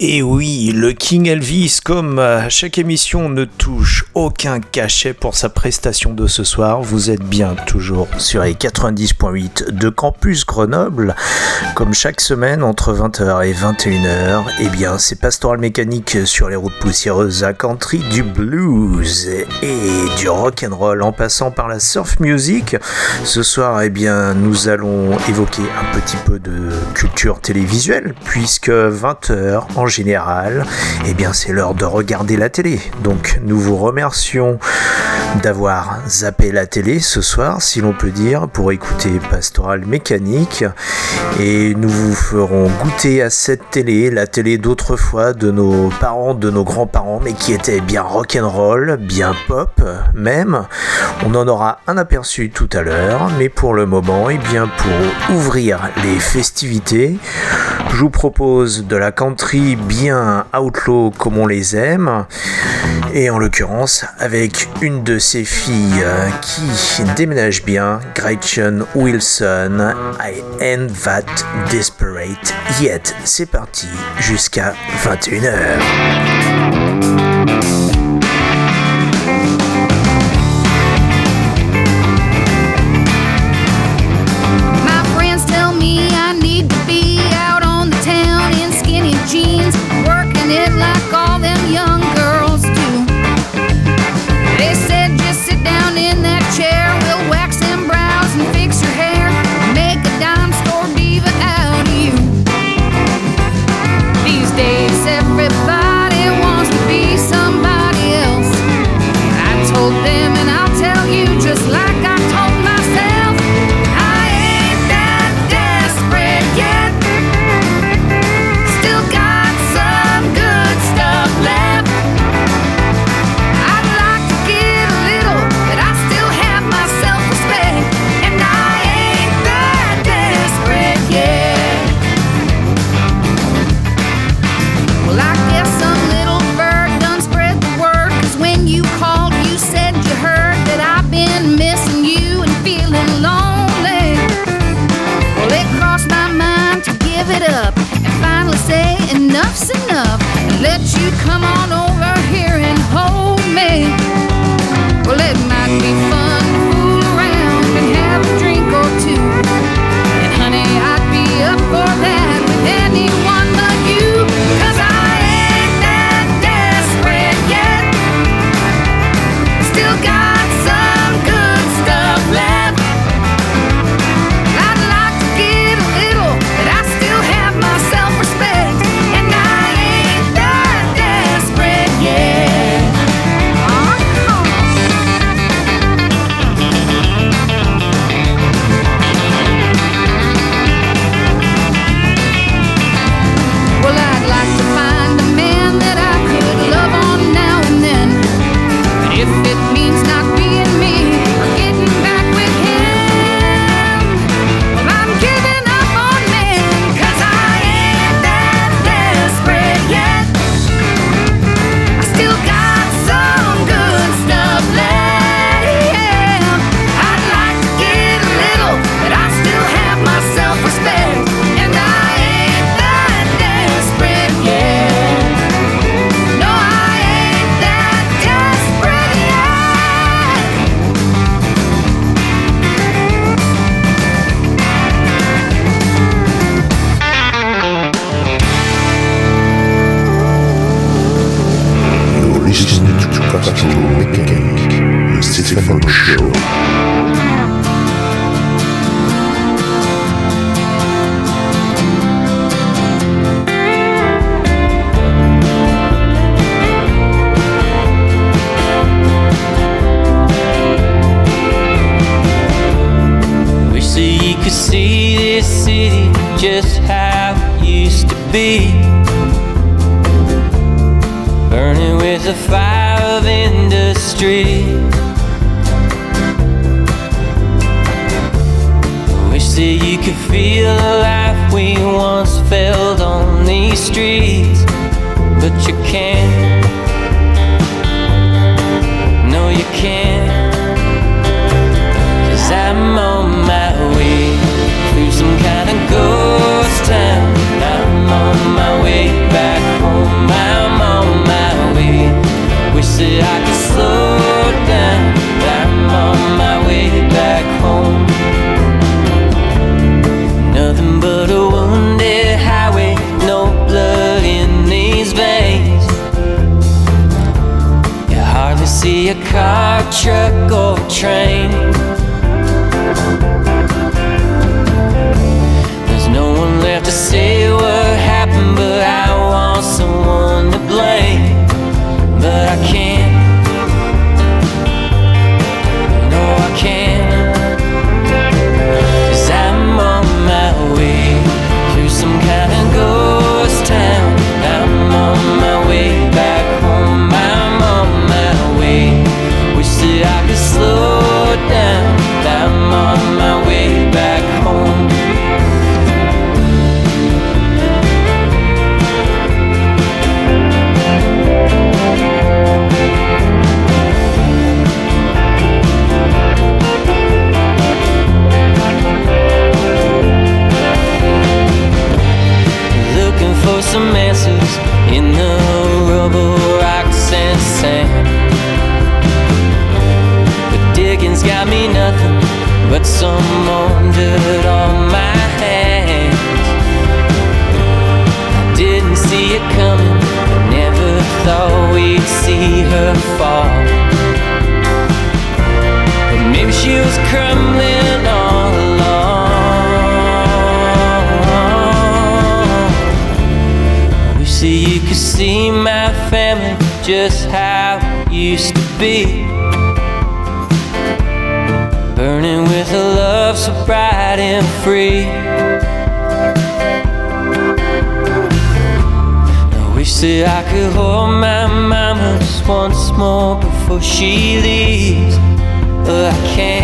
Et oui, le King Elvis, comme à chaque émission, ne touche aucun cachet pour sa prestation de ce soir. Vous êtes bien toujours sur les 90.8 de Campus Grenoble. Comme chaque semaine, entre 20h et 21h, eh bien, c'est Pastoral Mécanique sur les routes poussiéreuses à country, du blues et du rock and roll en passant par la surf music. Ce soir, eh bien, nous allons évoquer un petit peu de culture télévisuelle, puis puisque 20h en général, eh bien c'est l'heure de regarder la télé. Donc nous vous remercions d'avoir zappé la télé ce soir, si l'on peut dire, pour écouter Pastoral Mécanique. Et nous vous ferons goûter à cette télé, la télé d'autrefois de nos parents, de nos grands-parents, mais qui était bien rock'n'roll, bien pop même. On en aura un aperçu tout à l'heure, mais pour le moment, et eh bien pour ouvrir les festivités, je vous propose de la country bien outlaw comme on les aime, et en l'occurrence avec une de ses filles euh, qui déménage bien, Gretchen Wilson, I ain't that desperate yet. C'est parti jusqu'à 21h. Before she leaves. But I can't.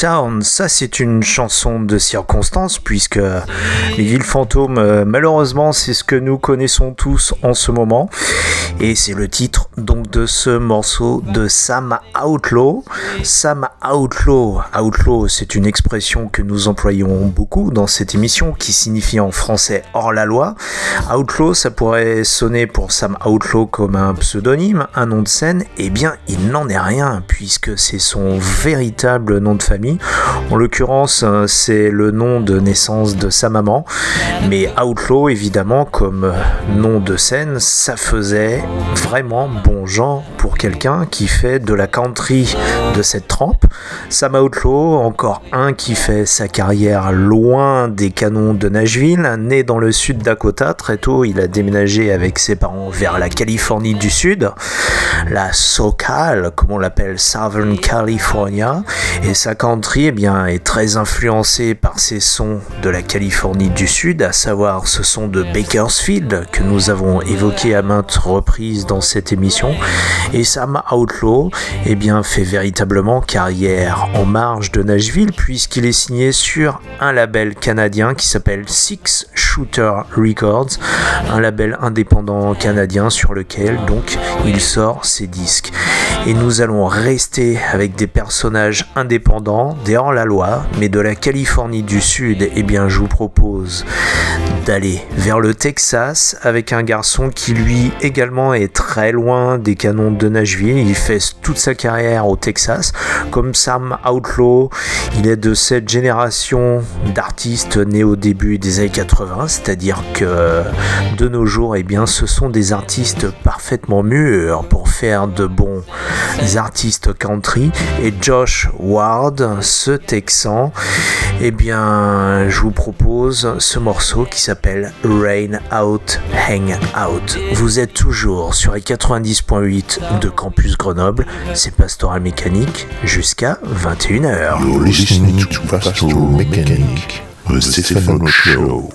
Ça c'est une chanson de circonstance puisque les villes fantômes, euh, malheureusement, c'est ce que nous connaissons tous en ce moment. Et c'est le titre donc de ce morceau de Sam Outlaw. Sam Outlaw, Outlaw, c'est une expression que nous employons beaucoup dans cette émission qui signifie en français hors la loi. Outlaw, ça pourrait sonner pour Sam Outlaw comme un pseudonyme, un nom de scène. Eh bien, il n'en est rien puisque c'est son véritable nom de famille. En l'occurrence, euh, c'est le nom de naissance de sa maman. Mais Outlaw, évidemment, comme nom de scène, ça faisait vraiment bon genre pour quelqu'un qui fait de la country de cette trempe. Sam Outlaw, encore un qui fait sa carrière loin des canons de Nashville, né dans le sud Dakota. Très tôt, il a déménagé avec ses parents vers la Californie du Sud. la SoCal, comme on l'appelle Southern California, et sa country eh bien, est très influencée par ces sons de la Californie du Sud, à savoir ce son de Bakersfield que nous avons évoqué à maintes reprises dans cette émission, et Sam Outlaw eh fait véritablement carrière en marge de Nashville puisqu'il est signé sur un label canadien qui s'appelle Six Shooter Records, un label indépendant canadien sur lequel donc il sort ses disques. Et nous allons rester avec des personnages indépendants, des hors-la-loi, mais de la Californie du Sud. Et eh bien, je vous propose d'aller vers le Texas avec un garçon qui lui également est très loin des canons de Nashville. Il fait toute sa carrière au Texas, comme Sam Outlaw. Il est de cette génération d'artistes nés au début des années 80, c'est-à-dire que de nos jours, eh bien, ce sont des artistes parfaitement mûrs pour faire de bons artistes country. Et Josh Ward, ce Texan, eh bien, je vous propose ce morceau qui s'appelle Rain Out, Hang Out. Vous êtes toujours sur les 90.8 de Campus Grenoble, c'est Pastoral Mécanique jusqu'à 21h. You're listening to Pastoral Mechanic, the Stephen Show.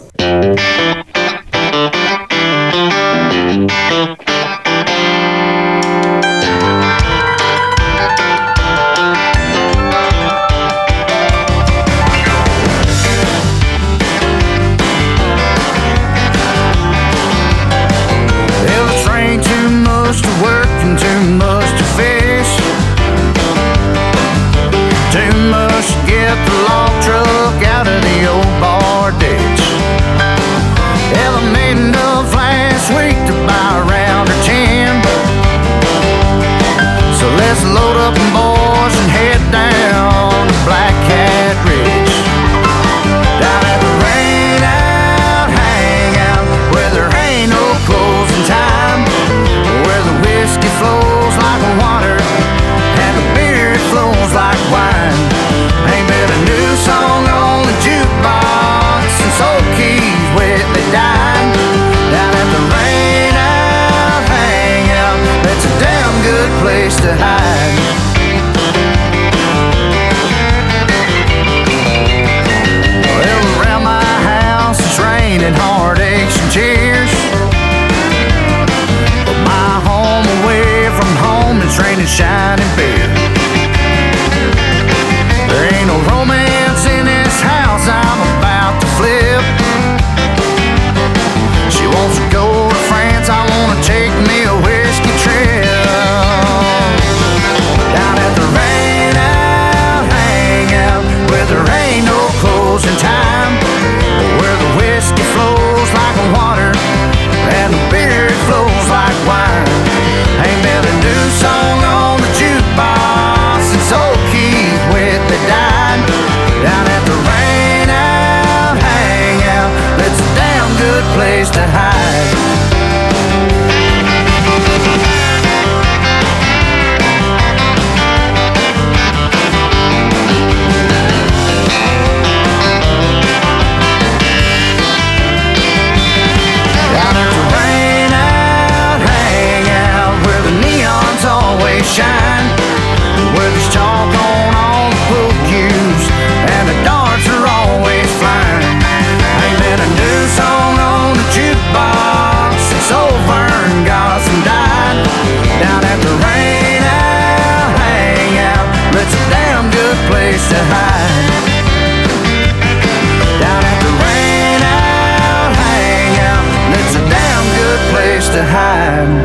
time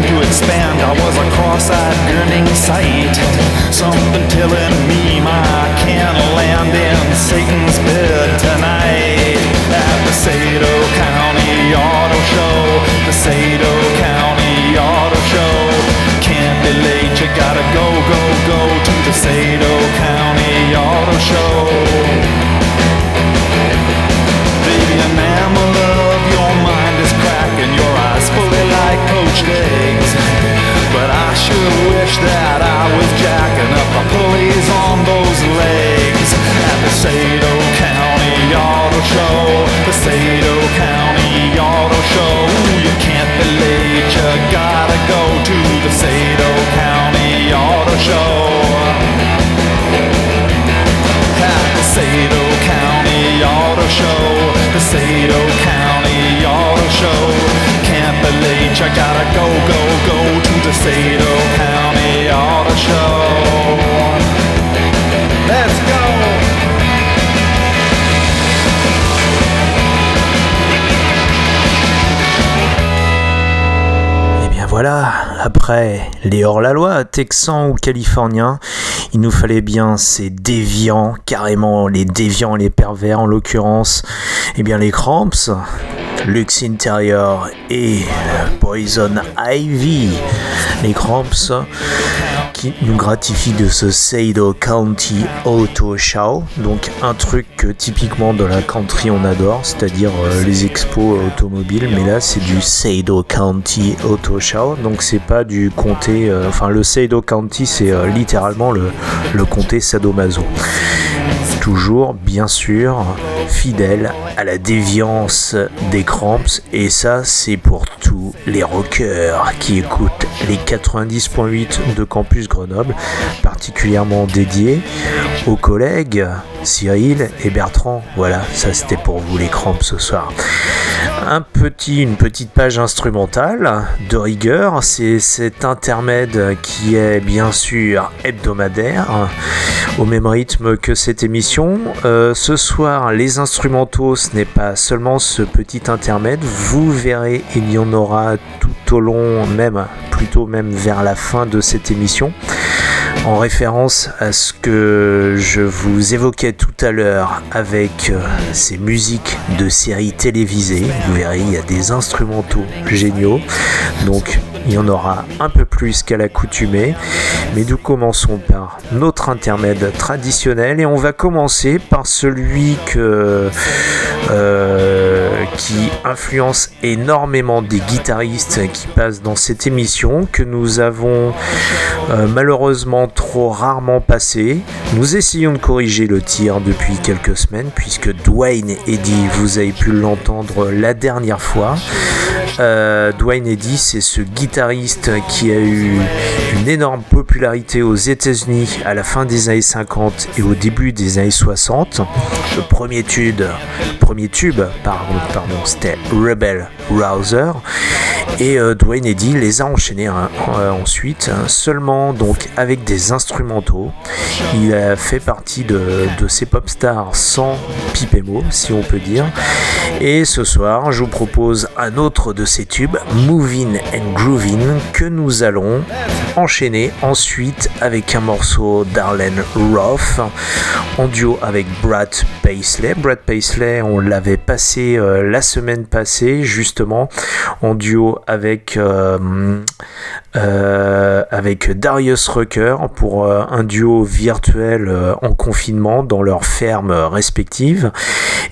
began to expand. I was a cross-eyed, grinning sight. Something telling me I can land in Satan's bed tonight at the Sado County Auto Show. The Sado County Auto Show. Can't be late. You gotta go, go, go to the Sado County Auto Show. wish that I was jacking up the pulleys on those legs at the Sado County Auto Show. The Sado County Auto Show. You can't be late, you gotta go to the Sado County Auto Show. At the Sado County Auto Show. The Sado I gotta go, Eh voilà, après les hors-la-loi, texans ou californiens, il nous fallait bien ces déviants, carrément les déviants, les pervers en l'occurrence, et bien les Cramps, Lux Interior et Poison Ivy. Les Cramps qui nous gratifient de ce Sado County Auto Show, donc un truc que typiquement dans la country on adore, c'est-à-dire euh, les expos automobiles, mais là c'est du Sado County Auto Show, donc c'est pas du comté, euh, enfin le Sado County c'est euh, littéralement le, le comté sadomaso. Toujours, bien sûr, fidèle à la déviance des Cramps, et ça c'est pour tous les rockers qui écoutent les 90.8 de Campus Grenoble, particulièrement dédié aux collègues Cyril et Bertrand. Voilà, ça c'était pour vous les Cramps ce soir. Un petit, une petite page instrumentale de rigueur, c'est cet intermède qui est bien sûr hebdomadaire, au même rythme que cette émission. Euh, ce soir, les instrumentaux, ce n'est pas seulement ce petit intermède, vous verrez, il y en aura tout au long, même plutôt même vers la fin de cette émission en référence à ce que je vous évoquais tout à l'heure avec euh, ces musiques de séries télévisées. Vous verrez, il y a des instrumentaux géniaux. Donc, il y en aura un peu plus qu'à l'accoutumée. Mais nous commençons par notre intermède traditionnel et on va commencer par celui que, euh, qui influence énormément des guitaristes qui passent dans cette émission, que nous avons euh, malheureusement trop rarement passé. Nous essayons de corriger le tir depuis quelques semaines, puisque Dwayne Eddy, vous avez pu l'entendre la dernière fois. Euh, Dwayne Eddy, c'est ce guitariste qui a eu une énorme popularité aux États-Unis à la fin des années 50 et au début des années 60. Le premier tube, premier tube pardon, pardon, c'était Rebel Rouser. Et euh, Dwayne Eddy les a enchaînés hein, euh, ensuite, hein, seulement donc avec des instrumentaux. Il a fait partie de, ces pop stars sans mots, si on peut dire. Et ce soir, je vous propose un autre de ces tubes, Moving and Grooving, que nous allons enchaîner ensuite avec un morceau d'Arlen Roth en duo avec Brad Paisley. Brad Paisley, on l'avait passé euh, la semaine passée, justement, en duo avec, euh, euh, avec Darius Rucker pour un duo virtuel en confinement dans leurs fermes respectives.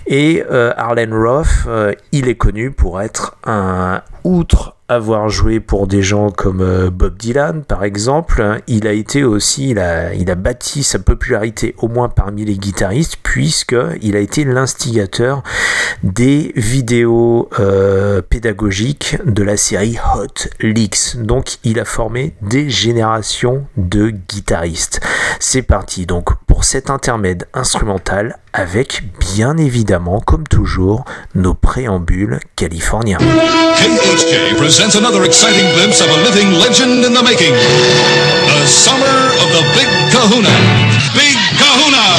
Et Arlen Roth, il est connu pour être un outre avoir joué pour des gens comme euh, Bob Dylan par exemple, il a été aussi, il a, bâti sa popularité au moins parmi les guitaristes puisque il a été l'instigateur des vidéos euh, pédagogiques de la série Hot Leaks. Donc il a formé des générations de guitaristes. C'est parti donc pour cet intermède instrumental avec bien évidemment comme toujours nos préambules californiens. KHJ presents another exciting glimpse of a living legend in the making. The summer of the Big Kahuna. Big Kahuna!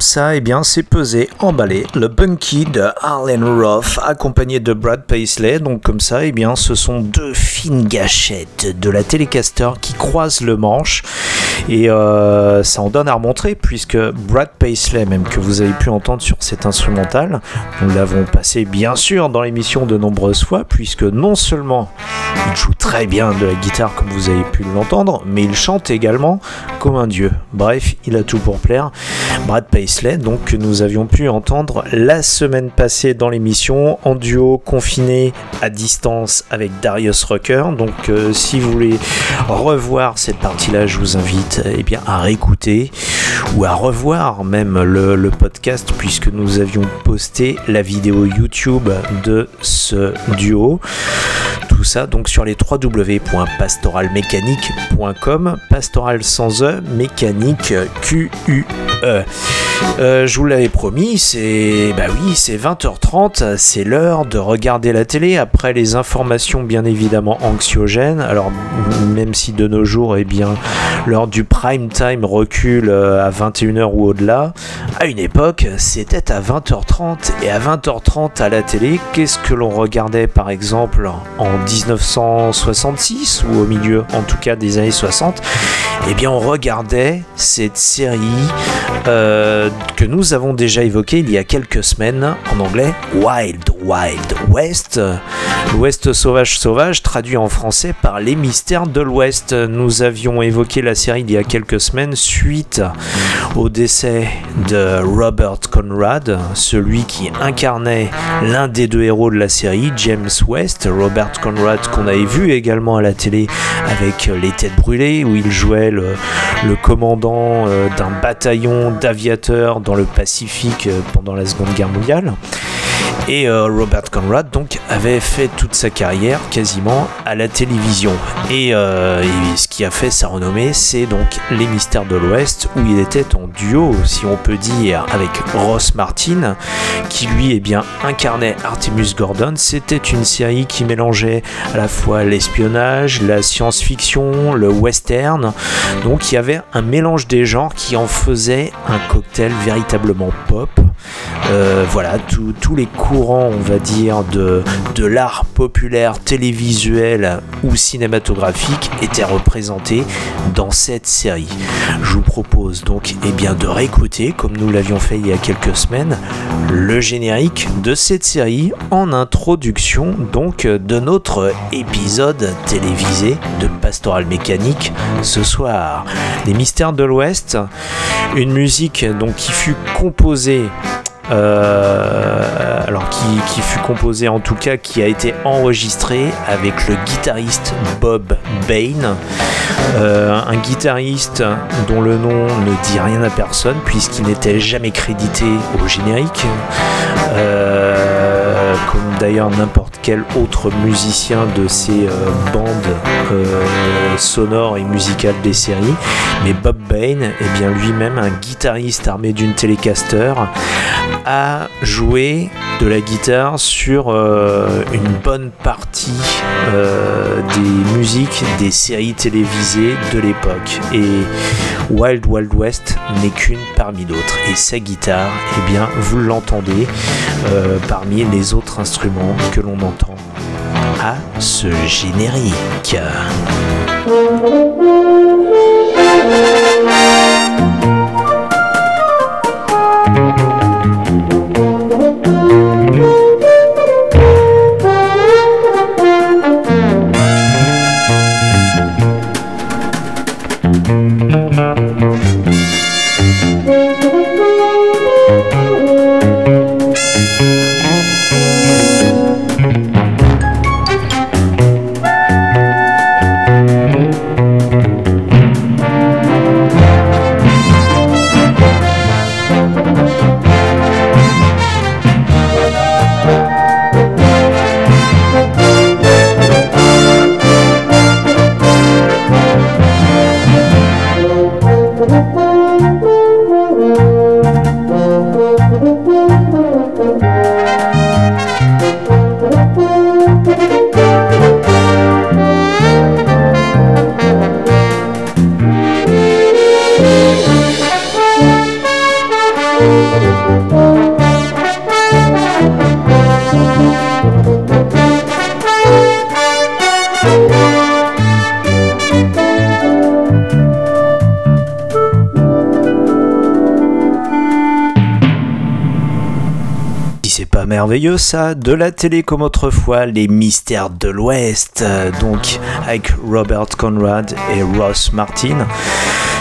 Comme ça, eh bien, c'est pesé, emballé, le Bunky de Arlen Roth, accompagné de Brad Paisley. Donc comme ça, eh bien, ce sont deux fines gâchettes de la Telecaster qui croisent le manche. Et euh, ça en donne à remontrer, puisque Brad Paisley, même que vous avez pu entendre sur cet instrumental, nous l'avons passé bien sûr dans l'émission de nombreuses fois, puisque non seulement il joue très bien de la guitare comme vous avez pu l'entendre, mais il chante également comme un dieu. Bref, il a tout pour plaire. Brad Paisley, donc que nous avions pu entendre la semaine passée dans l'émission en duo confiné à distance avec Darius Rucker. Donc euh, si vous voulez revoir cette partie-là, je vous invite eh à réécouter ou à revoir même le, podcast puisque nous avions posté la vidéo YouTube de ce duo. Tout ça donc sur les www.pastoralmécanique.com, pastoral sans E, mécanique Q-U-E. Uh. Euh, je vous l'avais promis, c'est bah oui, c'est 20h30, c'est l'heure de regarder la télé. Après les informations bien évidemment anxiogènes. Alors même si de nos jours, eh bien, l'heure du prime time recule euh, à 21h ou au-delà, à une époque, c'était à 20h30 et à 20h30 à la télé, qu'est-ce que l'on regardait par exemple en 1966 ou au milieu en tout cas des années 60 Eh bien, on regardait cette série euh, que nous avons déjà évoquée il y a quelques semaines en anglais Wild Wild West. L'Ouest sauvage sauvage traduit en français par les mystères de l'Ouest. Nous avions évoqué la série il y a quelques semaines suite au décès de Robert Conrad, celui qui incarnait l'un des deux héros de la série, James West. Robert Conrad qu'on avait vu également à la télé avec Les Têtes Brûlées où il jouait le, le commandant euh, d'un bataillon d'aviateurs dans le Pacifique euh, pendant la Seconde Guerre mondiale. Et euh, Robert Conrad donc avait fait toute sa carrière quasiment à la télévision. Et, euh, et ce qui a fait sa renommée, c'est donc Les Mystères de l'Ouest, où il était en duo, si on peut dire, avec Ross Martin, qui lui eh bien incarnait Artemus Gordon. C'était une série qui mélangeait à la fois l'espionnage, la science-fiction, le western. Donc il y avait un mélange des genres qui en faisait un cocktail véritablement pop. Euh, voilà, tous- les courants, on va dire, de, de l'art populaire télévisuel ou cinématographique étaient représentés dans cette série. Je vous propose donc eh bien, de réécouter, comme nous l'avions fait il y a quelques semaines, le générique de cette série en introduction donc de notre épisode télévisé de Pastoral Mécanique ce soir. Les mystères de l'Ouest, une musique donc qui fut composée euh, alors qui, fut composé en tout cas qui a été enregistré avec le guitariste Bob Bain. Euh, un guitariste dont le nom ne dit rien à personne puisqu'il n'était jamais crédité au générique. Euh, comme d'ailleurs n'importe quel autre musicien de ces bandes sonores et musicales des séries mais Bob Bain est bien lui-même un guitariste armé d'une Telecaster a joué de la guitare sur euh, une bonne partie euh, des musiques des séries télévisées de l'époque. Et Wild Wild West n'est qu'une parmi d'autres. Et sa guitare, eh bien, vous l'entendez euh, parmi les autres instruments que l'on entend à ce générique. Si de la télé comme autrefois, les mystères de l'Ouest, euh, donc avec Robert Conrad et Ross Martin.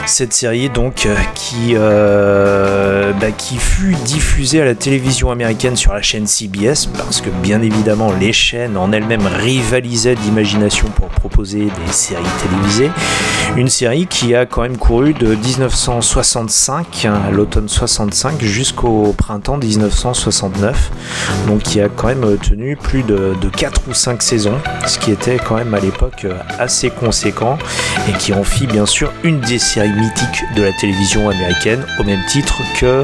Cette série donc euh, qui, euh, bah, qui fut diffusée à la télévision américaine sur la chaîne CBS parce que bien évidemment les chaînes en elles-mêmes rivalisaient d'imagination pour proposer des séries télévisées. Une série qui a quand même couru de 1965 hein, l'automne 65 jusqu'au printemps 1969 donc qui a quand même tenu plus de, de 4 ou 5 saisons ce qui était quand même à l'époque assez conséquent et qui en fit bien sûr une des séries mythiques de la télévision américaine au même titre que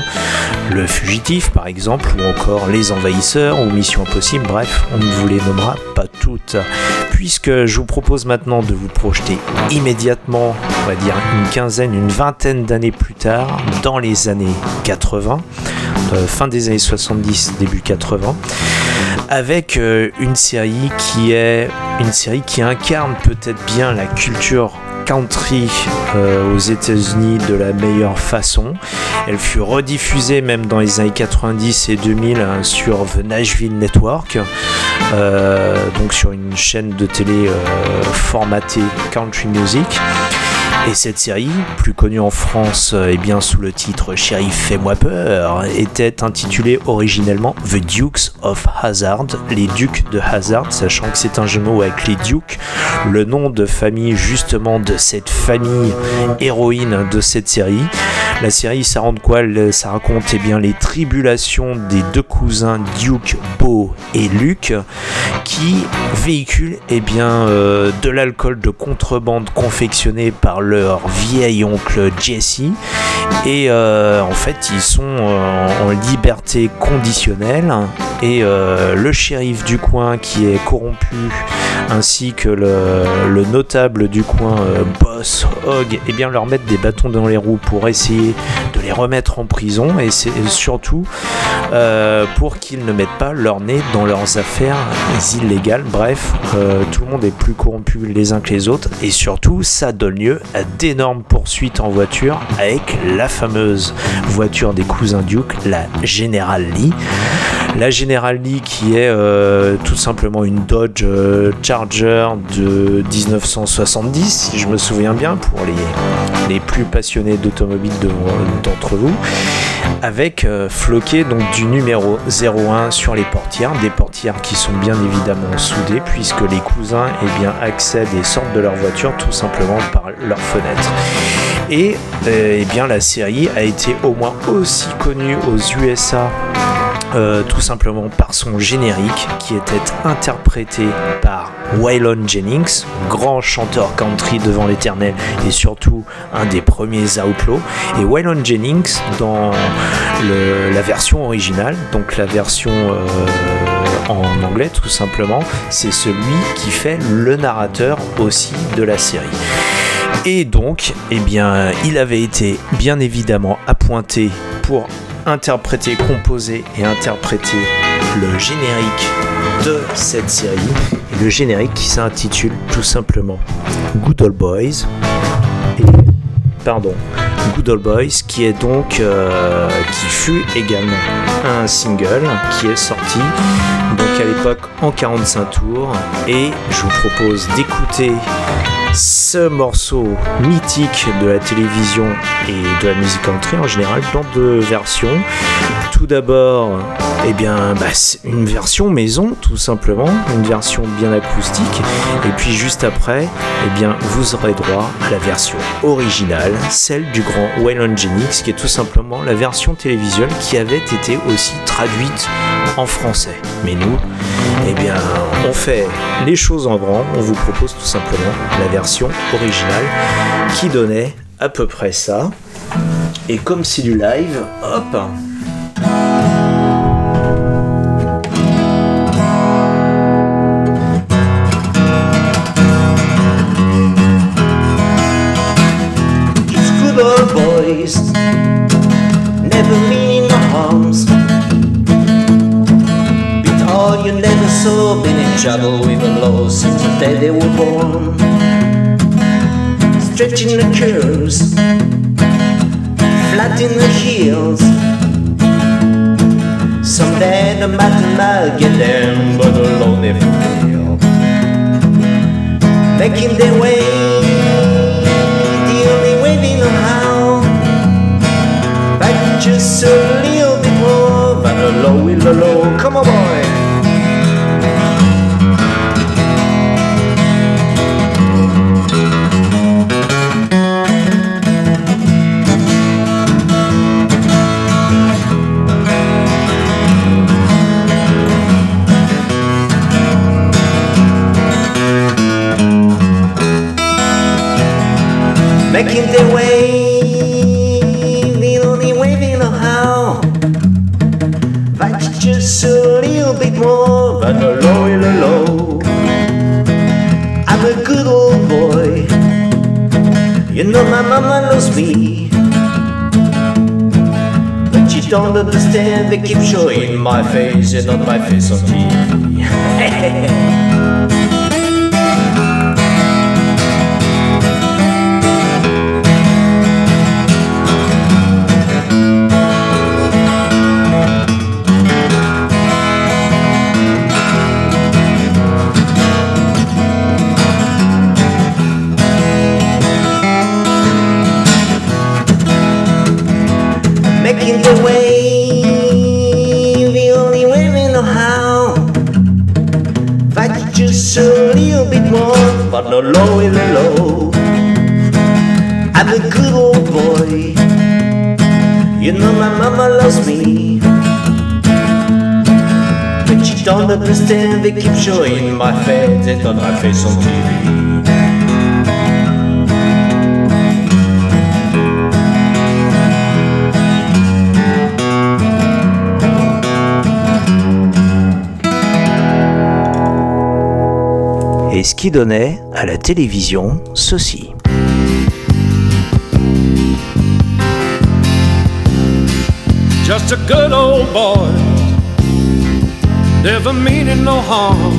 Le Fugitif par exemple ou encore Les Envahisseurs ou Mission Impossible bref on ne vous les nommera pas toutes. Puisque je vous propose maintenant de vous projeter immédiatement on va dire une quinzaine une vingtaine d'années plus tard dans les années 80 euh, fin des années 70 début 80 avec euh, une série qui est une série qui incarne peut-être bien la culture country euh, aux États-Unis de la meilleure façon. Elle fut rediffusée même dans les années 90 et 2000 hein, sur The Nashville Network, euh, donc sur une chaîne de télé euh, formatée country music. Et cette série, plus connue en France euh, eh bien sous le titre Shérif fais-moi peur, était intitulée originellement The Dukes of Hazard, les ducs de Hazard, sachant que c'est un jeu de mots avec les dukes, le nom de famille justement de cette famille héroïne de cette série. La série, ça rend quoi? Le- Ça raconte eh bien les tribulations des deux cousins Duke, Beau et Luke, qui véhiculent eh bien euh, de l'alcool de contrebande confectionné par vieil oncle Jesse. Et euh, en fait, ils sont euh, en liberté conditionnelle. Et euh, le shérif du coin qui est corrompu, ainsi que le, le notable du coin, Boss Hogg, eh bien leur mettent des bâtons dans les roues pour essayer de les remettre en prison. Et c'est surtout euh, pour qu'ils ne mettent pas leur nez dans leurs affaires illégales. Bref, euh, tout le monde est plus corrompu les uns que les autres. Et surtout, ça donne lieu à d'énormes poursuites en voiture avec la fameuse voiture des cousins Duke, la General Lee. La General Lee qui est euh, tout simplement une Dodge Charger de 1970, si je me souviens bien, pour les, les plus passionnés d'automobile de- d'entre vous avec euh, floqué donc du numéro 01 sur les portières, des portières qui sont bien évidemment soudées puisque les cousins eh bien, accèdent et sortent de leur voiture tout simplement par leur fenêtre. Et euh, eh bien, la série a été au moins aussi connue aux USA euh, tout simplement par son générique qui était interprété par Waylon Jennings, grand chanteur country devant l'éternel et surtout un des premiers Outlaws. Et Waylon Jennings, dans la version originale, donc la version euh, en anglais tout simplement, c'est celui qui fait le narrateur aussi de la série. Et donc, eh bien, il avait été bien évidemment appointé pour interpréter, composer et interpréter le générique de cette série. Le générique qui s'intitule tout simplement Good Old Boys. Pardon, Good Old Boys, qui est donc, euh, qui fut également un single qui est sorti donc à l'époque en 45 tours. Et je vous propose d'écouter ce morceau mythique de la télévision et de la musique country en général dans deux versions. Tout d'abord, eh bien, bah, une version maison, tout simplement, une version bien acoustique. Et puis juste après, eh bien, vous aurez droit à la version originale, celle du grand Waylon Jennings, qui est tout simplement la version télévisuelle qui avait été aussi traduite en français. Mais nous, eh bien, on fait les choses en grand. On vous propose tout simplement la version originale qui donnait à peu près ça. Et comme c'est du live, hop, never been in trouble with the law since the day they were born. Stretching the curves, flat in the heels. Someday the mountain might get them, but alone they fail. Making their way the only way they know how. But just a little bit more, but a low, low, they keep showing my face and not my face on TV. she don't understand, they keep showing my face, they on my face on TV. Et ce qui donnait à la télévision ceci. Just a good old boy, never meaning no harm.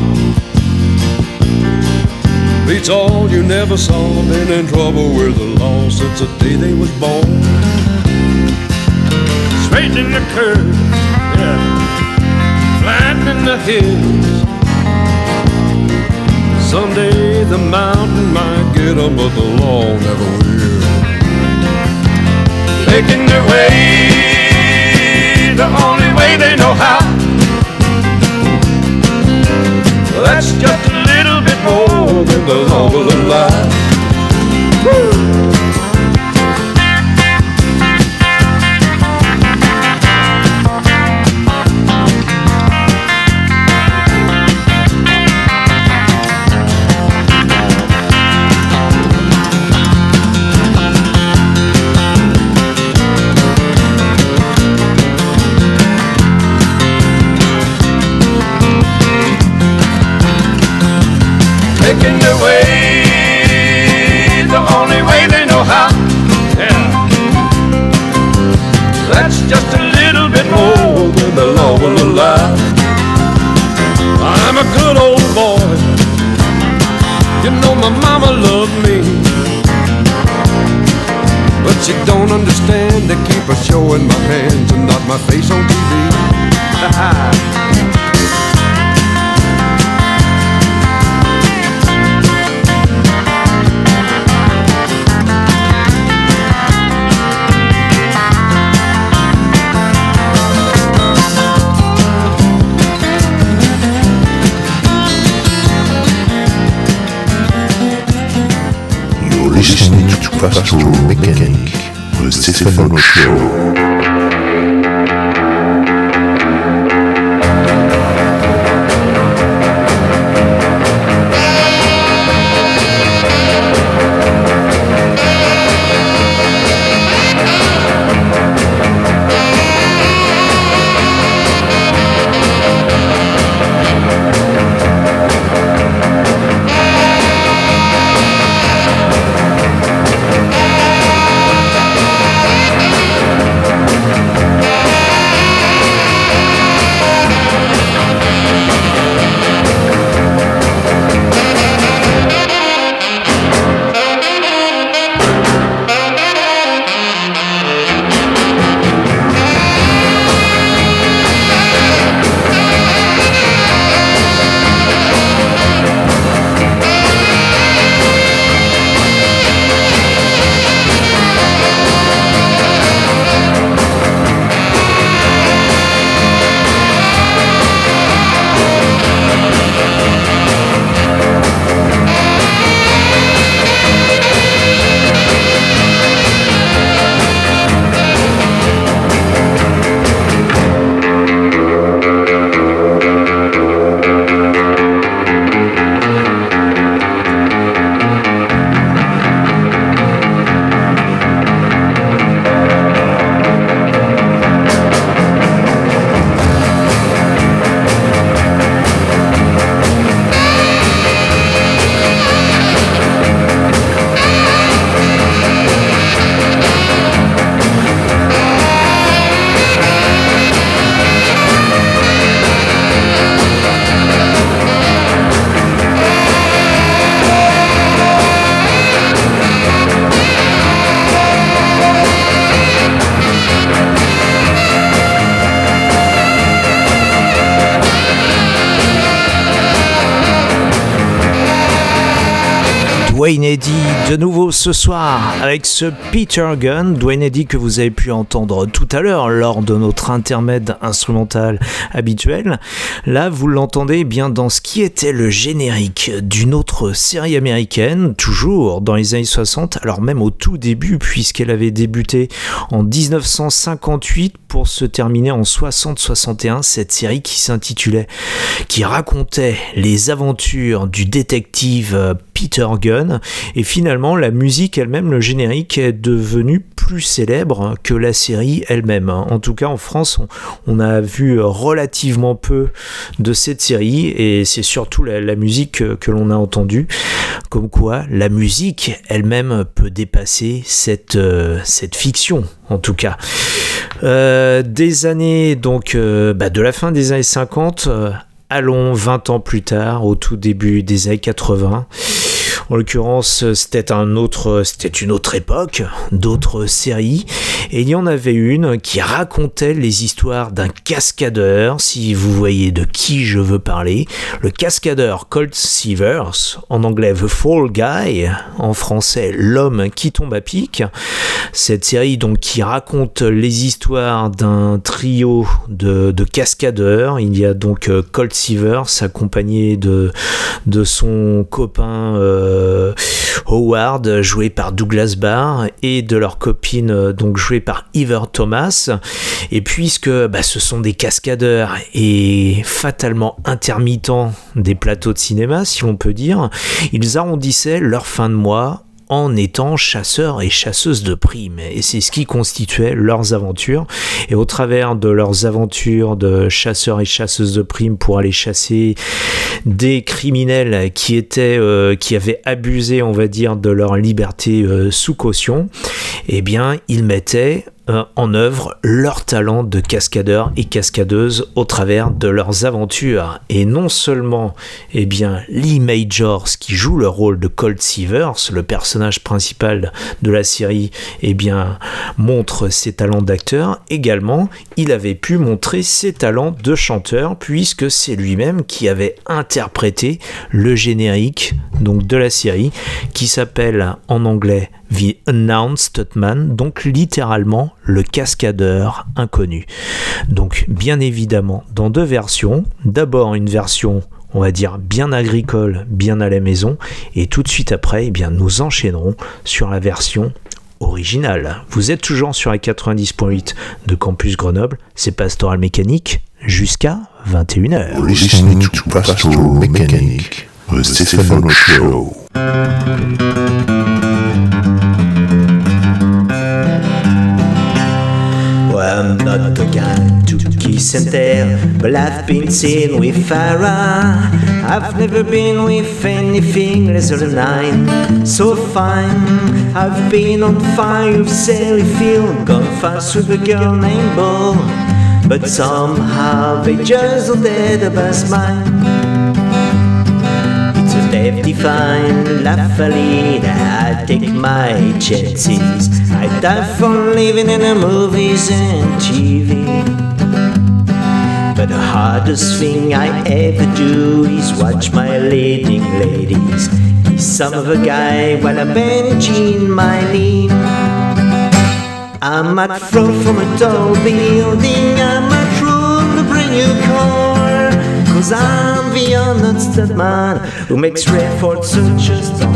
Beats all you never saw, been in trouble with the law since the day they was born. Straightening the curves, yeah, flattening the hills. Someday the mountain might get get 'em, but the law never will. Making their way the only way they know how. That's just a little bit more than the law will allow. Making her showing my hands and not my face on TV. You're listening to Pastoral Mechanic, the Stefano Show. Nouveau ce soir avec ce Peter Gunn. Dwayne Eddy que vous avez pu entendre tout à l'heure lors de notre intermède instrumental habituel. Là, vous l'entendez bien dans ce qui était le générique d'une autre série américaine, toujours dans les années 60, alors même au tout début, puisqu'elle avait débuté en 1958 pour se terminer en 60-61, cette série qui s'intitulait, qui racontait les aventures du détective Peter Gunn. Et finalement, la musique elle-même, le générique, est devenu plus célèbre que la série elle-même. En tout cas, en France, on, a vu relativement peu de cette série et c'est surtout la, musique que, l'on a entendue. Comme quoi, la musique elle-même peut dépasser cette, euh, fiction, en tout cas. Euh, des années, donc, euh, bah, de la fin des années 50, euh, allons 20 ans plus tard, au tout début des années 80. En l'occurrence, c'était un autre, c'était une autre époque, d'autres séries, et il y en avait une qui racontait les histoires d'un cascadeur. Si vous voyez de qui je veux parler, le cascadeur Colt Seavers, en anglais The Fall Guy, en français l'homme qui tombe à pic. Cette série donc qui raconte les histoires d'un trio de, de cascadeurs. Il y a donc euh, Colt Seavers accompagné de de son copain euh, Howard, joué par Douglas Barr, et de leur copine, euh, donc jouée par Ever Thomas. Et puisque bah, ce sont des cascadeurs et fatalement intermittents des plateaux de cinéma, si l'on peut dire, ils arrondissaient leur fin de mois en étant chasseurs et chasseuses de primes. Et c'est ce qui constituait leurs aventures. Et au travers de leurs aventures de chasseurs et chasseuses de primes pour aller chasser des criminels qui étaient, euh, qui avaient abusé, on va dire, de leur liberté euh, sous caution, eh bien, ils mettaient euh, en œuvre leur talent de cascadeurs et cascadeuses au travers de leurs aventures. Et non seulement eh bien, Lee Majors, qui joue le rôle de Colt Seavers, le personnage principal de la série, eh montre ses talents d'acteur, également, il avait pu montrer ses talents de chanteur, puisque c'est lui-même qui avait interprété le générique donc, de la série, qui s'appelle en anglais The Announced Man, donc littéralement le cascadeur inconnu. Donc bien évidemment dans deux versions. D'abord une version on va dire bien agricole, bien à la maison, et tout de suite après, eh bien, nous enchaînerons sur la version originale. Vous êtes toujours sur la 90.8 de Campus Grenoble, c'est Pastoral Mécanique jusqu'à 21h. Listening to Pastoral Mechanic, the Stefano Show. Well, I'm not the guy to kiss and tell, but I've been seen with Farah. I've never been with anything less than nine. So fine, I've been on fire with Sally Field, gone fast with a girl named Bull. But somehow they just don't to pass mine. It's a death-defying laugh I take my chances. I die for living in the movies and TV. But the hardest thing I ever do is watch my leading ladies. Some of a guy while I'm benching my knee. I might throw from a tall building, I might throw a brand new car. Cause I'm the unstud man who makes red for such a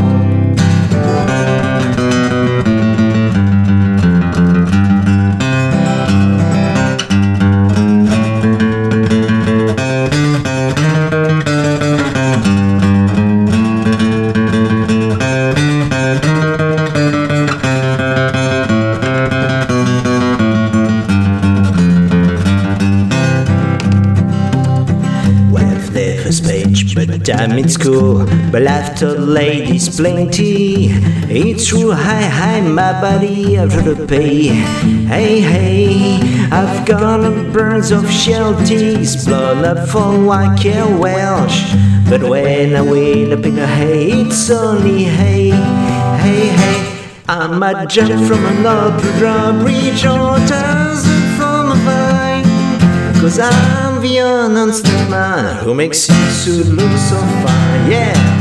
time in school. But after ladies plenty, it's true. Hi, hi, my body, I've to pay. Hey, hey, I've got a burns of shelties, blown up for white Welsh. But when I win up in the hay, it's only hay, hey, hey. I might jump from an opera bridge or thousand from a vine. Cause I'm the unstud man who makes you suit look so fine, yeah.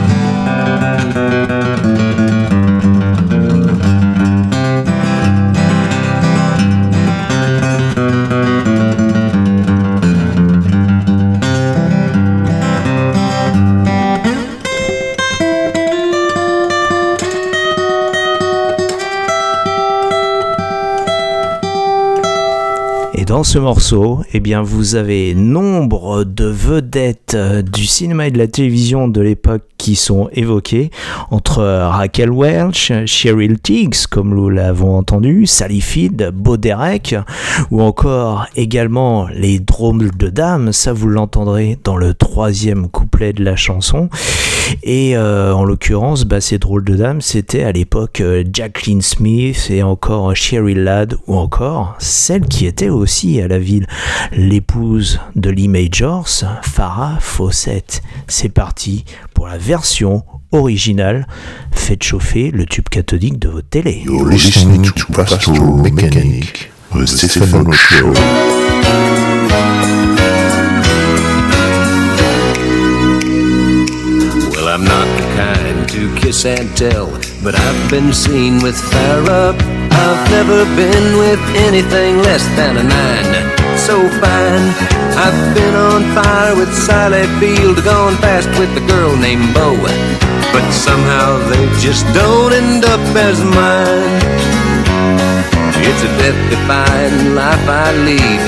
Dans ce morceau, eh bien, vous avez nombre de vedettes euh, du cinéma et de la télévision de l'époque qui sont évoquées, entre Raquel Welch, Cheryl Tiggs, comme nous l'avons entendu, Sally Field, Bo Derek, ou encore également les drôles de dames, ça vous l'entendrez dans le troisième couplet de la chanson. Et euh, en l'occurrence, bah, ces drôles de dames, c'était à l'époque euh, Jacqueline Smith et encore Cheryl Ladd, ou encore celle qui était aussi à la ville, l'épouse de Lee Majors, Farah Fawcett. C'est parti pour la version originale. Faites chauffer le tube cathodique de votre télé. You're listening to Pastoral Mechanic, the Stefano Show. Well, I'm not the kind to kiss and tell, but I've been seen with Farrah. I've never been with anything less than a nine. So fine, I've been on fire with Sally Field, gone fast with a girl named Bo. But somehow they just don't end up as mine. It's a death-defying life I lead.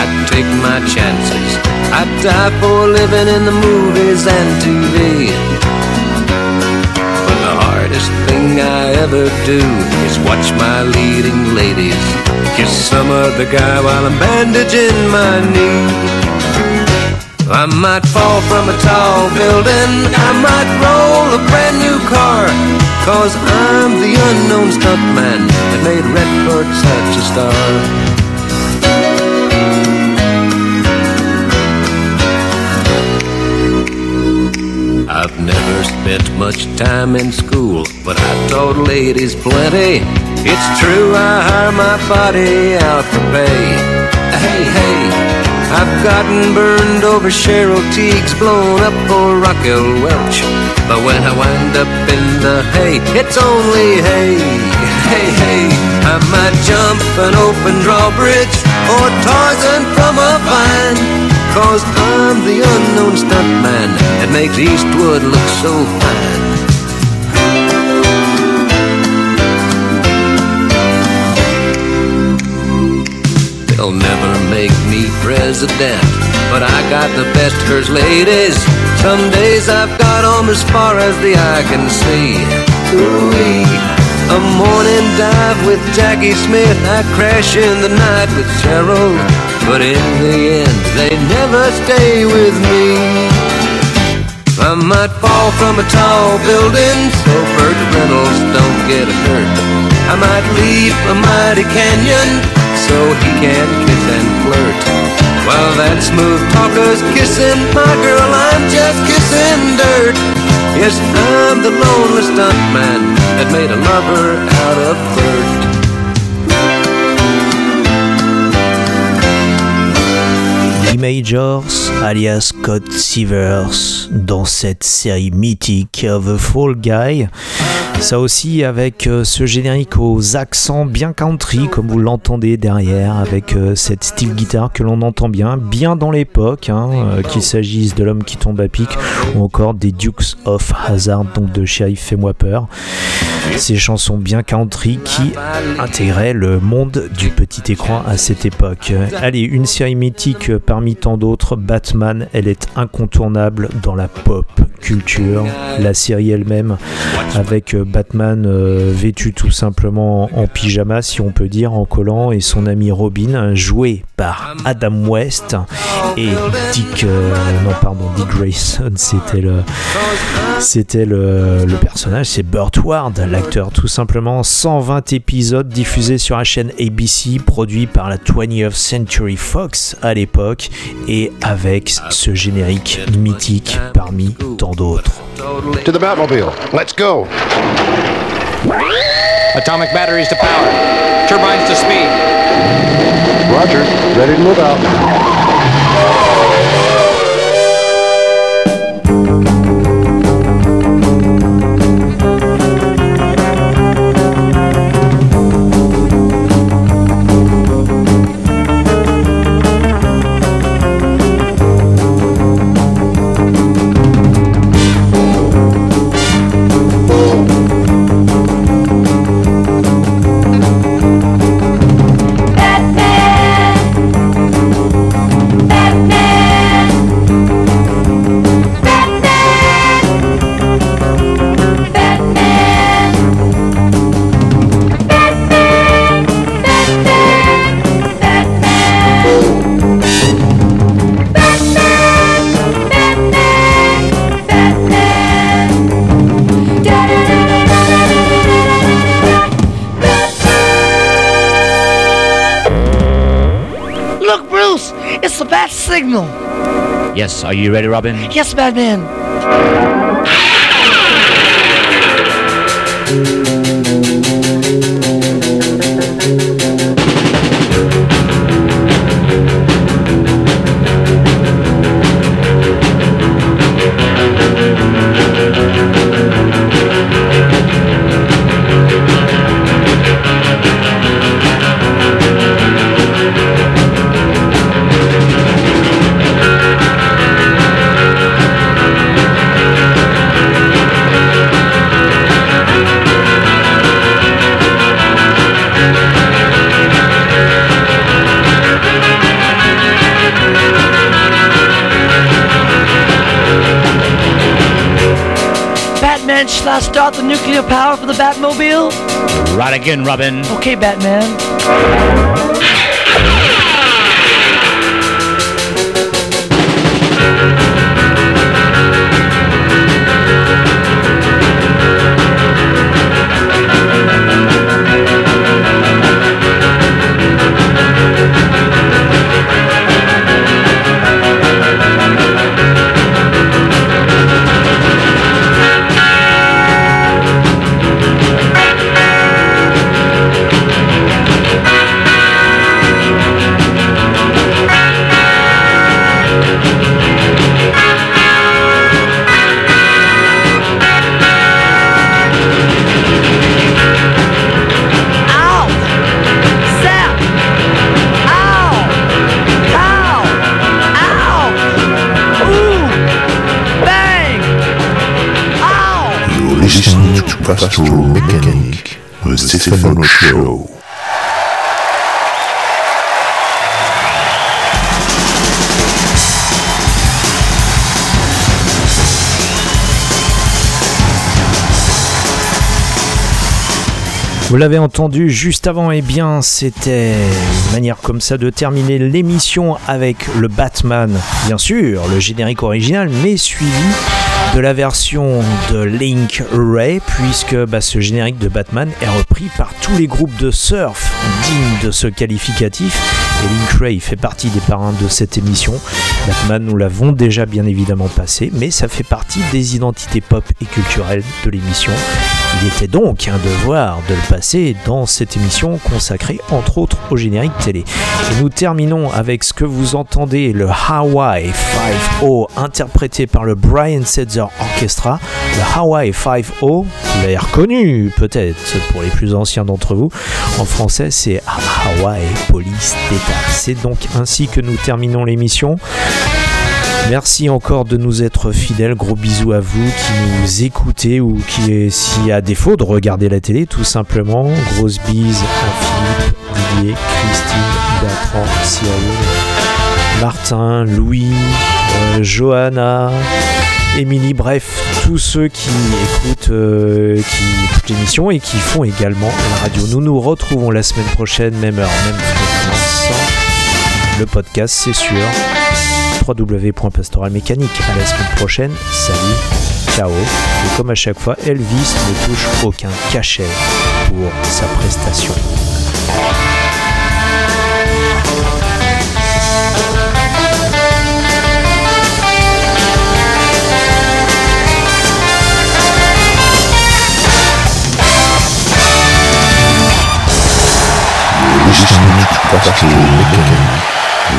I take my chances. I die for living in the movies and TV. Hardest thing I ever do is watch my leading ladies kiss some other guy while I'm bandaging my knee. I might fall from a tall building, I might roll a brand new car, cause I'm the unknown stuntman that made Redford such a star. I've never spent much time in school, but I taught ladies plenty. It's true, I hire my body out for pay. Hey, hey, I've gotten burned over Cheryl Teagues, blown up for Raquel Welch. But when I wind up in the hay, it's only hay. Hey, hey, I might jump an open drawbridge or Tarzan from a vine. Cause I'm the unknown stuntman that makes Eastwood look so fine. They'll never make me president, but I got the best hers ladies. Some days I've got 'em as far as the eye can see. Ooh-wee. A morning dive with Jackie Smith, I crash in the night with Cheryl. But in the end, they never stay with me. I might fall from a tall building so Burt Reynolds don't get hurt. I might leave a mighty canyon so he can kiss and flirt. While that smooth talker's kissing my girl, I'm just kissing dirt. Yes, I'm the lonely stuntman that made a lover out of. Lee Majors, alias Scott Severs, dans cette série mythique The Fall Guy. Ça aussi avec euh, ce générique aux accents bien country, comme vous l'entendez derrière, avec euh, cette style guitare que l'on entend bien, bien dans l'époque, hein, euh, qu'il s'agisse de l'homme qui tombe à pic ou encore des Dukes of Hazard, donc de Sheriff Fais-moi peur. Ces chansons bien country qui intégraient le monde du petit écran à cette époque. Allez, une série mythique parmi tant d'autres, Batman, elle est incontournable dans la pop culture. La série elle-même, avec euh, Batman euh, vêtu tout simplement en pyjama, si on peut dire, en collant, et son ami Robin, joué par Adam West et Dick, euh, non pardon, Dick Grayson, c'était le, c'était le, le personnage, c'est Burt Ward, l'acteur tout simplement. 120 épisodes diffusés sur la chaîne ABC, produit par la 20th Century Fox à l'époque, et avec ce générique mythique parmi tant d'autres. To the Batmobile. Let's go. Atomic batteries to power. Turbines to speed. Roger. Ready to move out. Signal. Yes, are you ready, Robin? Yes, Batman. Power for the Batmobile? Right again, Robin. Okay, Batman. Pastoral Mechanic, the Show. Vous l'avez entendu juste avant, et bien c'était une manière comme ça de terminer l'émission avec le Batman, bien sûr, le générique original, mais suivi de la version de Link Ray, puisque bah, ce générique de Batman est repris par tous les groupes de surf dignes de ce qualificatif. Et Link Ray fait partie des parrains de cette émission. Batman, nous l'avons déjà bien évidemment passé, mais ça fait partie des identités pop et culturelles de l'émission. Il était donc un devoir de le passer dans cette émission consacrée entre autres au générique télé. Et nous terminons avec ce que vous entendez, le Hawaii 5-0 interprété par le Brian Setzer Orchestra. Le Hawaii 5-0, vous reconnu peut-être pour les plus anciens d'entre vous. En français, c'est Hawaii Police d'État. C'est donc ainsi que nous terminons l'émission. Merci encore de nous être fidèles. Gros bisous à vous qui nous écoutez ou qui, si à défaut de regarder la télé, tout simplement. Grosse bise à Philippe, Didier, Christine, Bertrand, Cyril, Martin, Louis, euh, Johanna. Émilie, bref, tous ceux qui écoutent, euh, qui écoutent l'émission et qui font également la radio. Nous nous retrouvons la semaine prochaine, même heure, même fréquence. Le podcast, c'est sûr www.pastoralmécanique. À la semaine prochaine. Salut, ciao. Et comme à chaque fois, Elvis ne touche aucun cachet pour sa prestation.